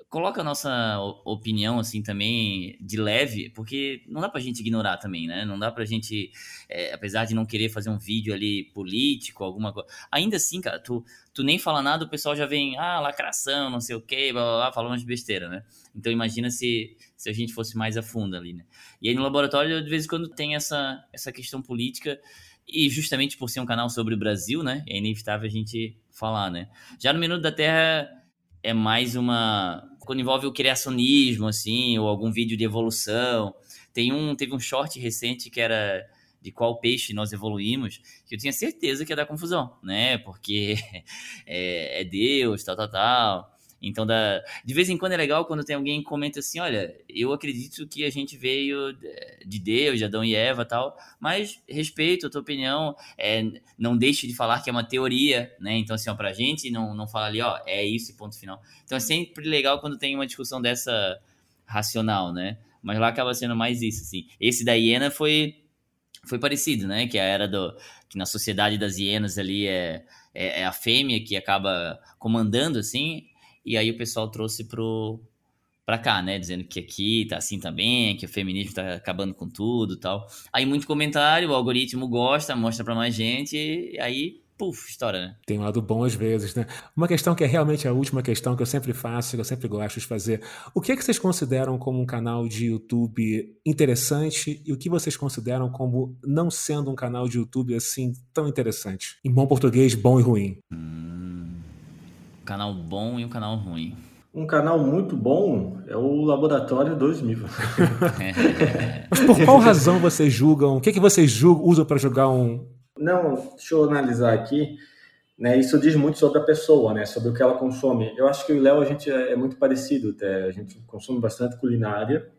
coloca a nossa opinião assim também de leve, porque não dá pra gente ignorar também, né? Não dá pra gente, é, apesar de não querer fazer um vídeo ali político, alguma coisa. Ainda assim, cara, tu, tu nem fala nada, o pessoal já vem, ah, lacração, não sei o quê, blá blá blá, falando umas besteira, né? Então imagina se, se a gente fosse mais a fundo ali, né? E aí no laboratório, de vez em quando, tem essa, essa questão política e justamente por ser um canal sobre o Brasil, né? É inevitável a gente falar, né? Já no Minuto da Terra é mais uma. Quando envolve o criacionismo, assim, ou algum vídeo de evolução. Tem um, teve um short recente que era de qual peixe nós evoluímos, que eu tinha certeza que ia dar confusão, né? Porque é, é Deus, tal, tal, tal. Então, da, de vez em quando é legal quando tem alguém que comenta assim: olha, eu acredito que a gente veio de Deus, de Adão e Eva tal, mas respeito a tua opinião, é, não deixe de falar que é uma teoria, né? Então, assim, ó, pra gente não, não falar ali, ó, é isso, ponto final. Então, é sempre legal quando tem uma discussão dessa racional, né? Mas lá acaba sendo mais isso, assim. Esse da hiena foi, foi parecido, né? Que a era do. que na sociedade das hienas ali é é, é a fêmea que acaba comandando, assim, e aí o pessoal trouxe pro, pra cá, né? Dizendo que aqui tá assim também, que o feminismo tá acabando com tudo tal. Aí muito comentário, o algoritmo gosta, mostra pra mais gente, e aí puf, história, né? Tem um lado bom às vezes, né? Uma questão que é realmente a última questão que eu sempre faço, que eu sempre gosto de fazer. O que é que vocês consideram como um canal de YouTube interessante e o que vocês consideram como não sendo um canal de YouTube assim tão interessante? Em bom português, bom e ruim. Hum, um canal bom e um canal ruim. Um canal muito bom é o Laboratório 2000. Mas por qual razão vocês julgam? O que, é que vocês julgam, usam para julgar um, não, deixa eu analisar aqui. Né, isso diz muito sobre a pessoa, né, sobre o que ela consome. Eu acho que o Léo a gente é, é muito parecido, até. a gente consome bastante culinária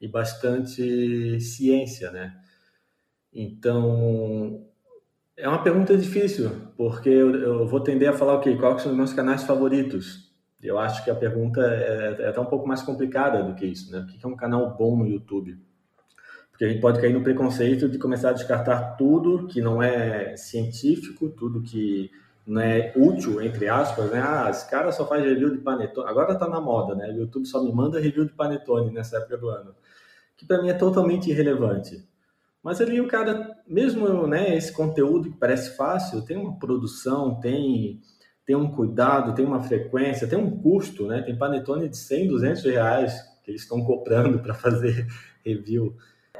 e bastante ciência, né? Então é uma pergunta difícil, porque eu, eu vou tender a falar o quê? Quais são os meus canais favoritos? Eu acho que a pergunta é, é até um pouco mais complicada do que isso, né? O que é um canal bom no YouTube? Porque a gente pode cair no preconceito de começar a descartar tudo que não é científico, tudo que não é útil, entre aspas, né? Ah, esse cara só faz review de panetone. Agora tá na moda, né? O YouTube só me manda review de panetone nessa época do ano. Que para mim é totalmente irrelevante. Mas ali o cara, mesmo né, esse conteúdo que parece fácil, tem uma produção, tem, tem um cuidado, tem uma frequência, tem um custo, né? Tem panetone de 100, 200 reais que eles estão cobrando para fazer review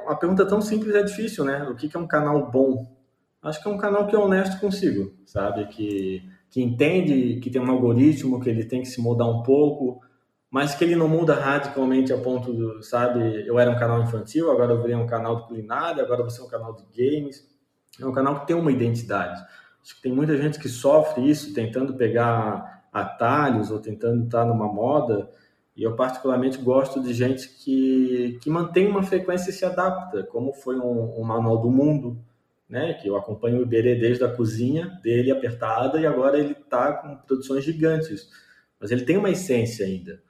uma pergunta tão simples é difícil, né? O que é um canal bom? Acho que é um canal que é honesto consigo, sabe? Que, que entende que tem um algoritmo, que ele tem que se mudar um pouco, mas que ele não muda radicalmente a ponto do, sabe? Eu era um canal infantil, agora eu virei um canal de culinária, agora você é um canal de games. É um canal que tem uma identidade. Acho que tem muita gente que sofre isso, tentando pegar atalhos ou tentando estar numa moda e eu particularmente gosto de gente que, que mantém uma frequência e se adapta, como foi um, um manual do mundo, né? Que eu acompanho o Iberê desde a cozinha dele apertada e agora ele está com produções gigantes. Mas ele tem uma essência ainda.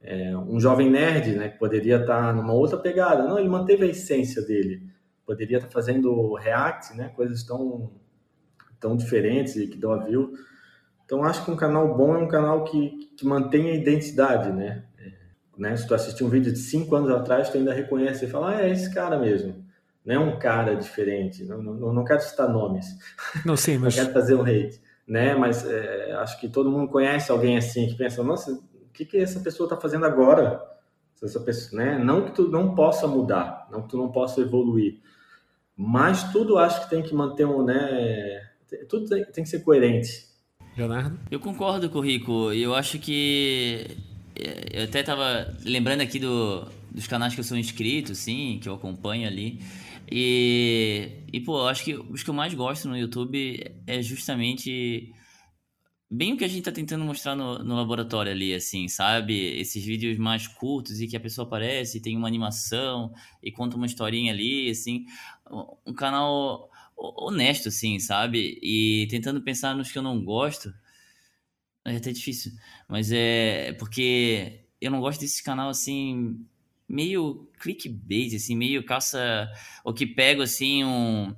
É, um jovem nerd, né? Que poderia estar numa outra pegada. Não, ele manteve a essência dele. Poderia estar fazendo react, né? Coisas tão, tão diferentes e que dão a view. Então, acho que um canal bom é um canal que, que mantém a identidade, né? né? Se tu assistir um vídeo de cinco anos atrás, tu ainda reconhece e fala, ah, é esse cara mesmo. Não é um cara diferente. Não, não, não quero citar nomes. Não, sim, mas... não quero fazer um hate. Né? Mas é, acho que todo mundo conhece alguém assim, que pensa, nossa, que, que essa pessoa está fazendo agora? Essa pessoa, né? Não que tu não possa mudar, não que tu não possa evoluir. Mas tudo acho que tem que manter um, né? Tudo tem, tem que ser coerente. Leonardo? Eu concordo com o Rico. Eu acho que eu até tava lembrando aqui do, dos canais que eu sou inscrito, sim, que eu acompanho ali. E, e pô, acho que os que eu mais gosto no YouTube é justamente bem o que a gente tá tentando mostrar no, no laboratório ali, assim, sabe? Esses vídeos mais curtos e que a pessoa aparece, tem uma animação e conta uma historinha ali, assim. Um canal honesto, assim, sabe? E tentando pensar nos que eu não gosto é até difícil. Mas é porque eu não gosto desse canal assim, meio clickbait, assim, meio caça. O que pego assim um.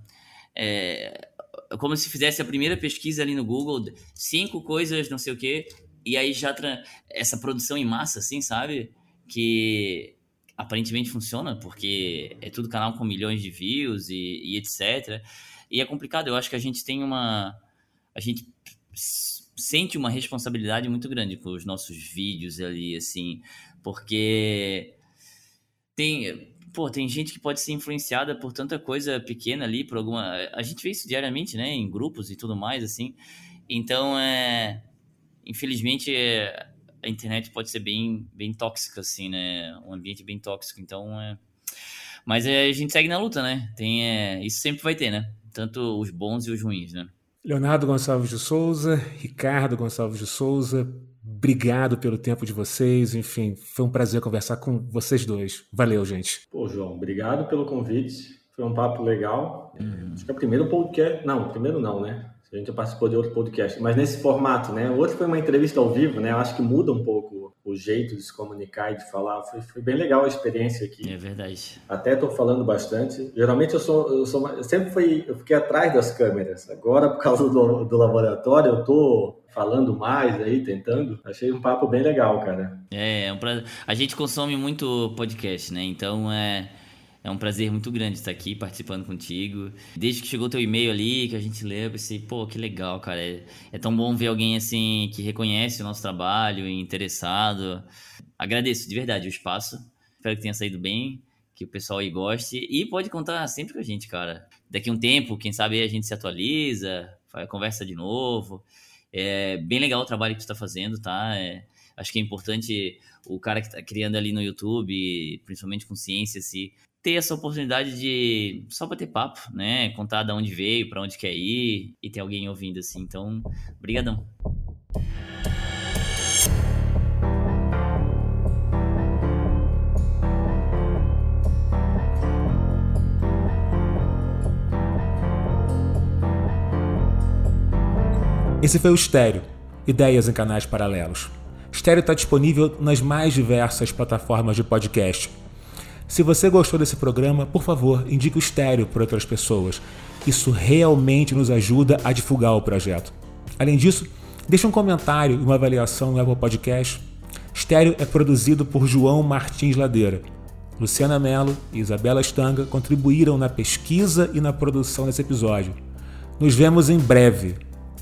É, como se fizesse a primeira pesquisa ali no Google, cinco coisas, não sei o quê, e aí já essa produção em massa, assim, sabe? Que aparentemente funciona, porque é tudo canal com milhões de views e, e etc. E é complicado, eu acho que a gente tem uma. A gente sente uma responsabilidade muito grande com os nossos vídeos ali, assim, porque tem, pô, tem gente que pode ser influenciada por tanta coisa pequena ali, por alguma. A gente vê isso diariamente, né, em grupos e tudo mais, assim. Então, é. Infelizmente, é, a internet pode ser bem, bem tóxica, assim, né? Um ambiente bem tóxico. Então, é. Mas é, a gente segue na luta, né? Tem, é, isso sempre vai ter, né? Tanto os bons e os ruins, né? Leonardo Gonçalves de Souza, Ricardo Gonçalves de Souza, obrigado pelo tempo de vocês. Enfim, foi um prazer conversar com vocês dois. Valeu, gente. Pô, João, obrigado pelo convite. Foi um papo legal. Uhum. Acho que é o primeiro podcast. Não, primeiro não, né? A gente já participou de outro podcast, mas nesse formato, né? O outro foi uma entrevista ao vivo, né? Eu acho que muda um pouco o jeito de se comunicar e de falar. Foi, foi bem legal a experiência aqui. É verdade. Até estou falando bastante. Geralmente eu sou, eu sou, eu sempre fui, eu fiquei atrás das câmeras. Agora, por causa do, do laboratório, eu tô falando mais aí, tentando. Achei um papo bem legal, cara. É, é um pra... a gente consome muito podcast, né? Então é é um prazer muito grande estar aqui participando contigo. Desde que chegou teu e-mail ali, que a gente leu, eu pensei, pô, que legal, cara. É, é tão bom ver alguém assim que reconhece o nosso trabalho e interessado. Agradeço de verdade o espaço. Espero que tenha saído bem, que o pessoal aí goste. E pode contar sempre com a gente, cara. Daqui um tempo, quem sabe a gente se atualiza, conversa de novo. É bem legal o trabalho que tu está fazendo, tá? É, acho que é importante o cara que está criando ali no YouTube, principalmente com ciência, se ter essa oportunidade de só bater papo, né? Contar de onde veio, para onde quer ir e ter alguém ouvindo assim. Então, brigadão. Esse foi o Estéreo, Ideias em Canais Paralelos. Estéreo está disponível nas mais diversas plataformas de podcast se você gostou desse programa, por favor, indique o Estéreo para outras pessoas. Isso realmente nos ajuda a divulgar o projeto. Além disso, deixe um comentário e uma avaliação no Apple Podcast. Estéreo é produzido por João Martins Ladeira. Luciana Mello e Isabela Stanga contribuíram na pesquisa e na produção desse episódio. Nos vemos em breve.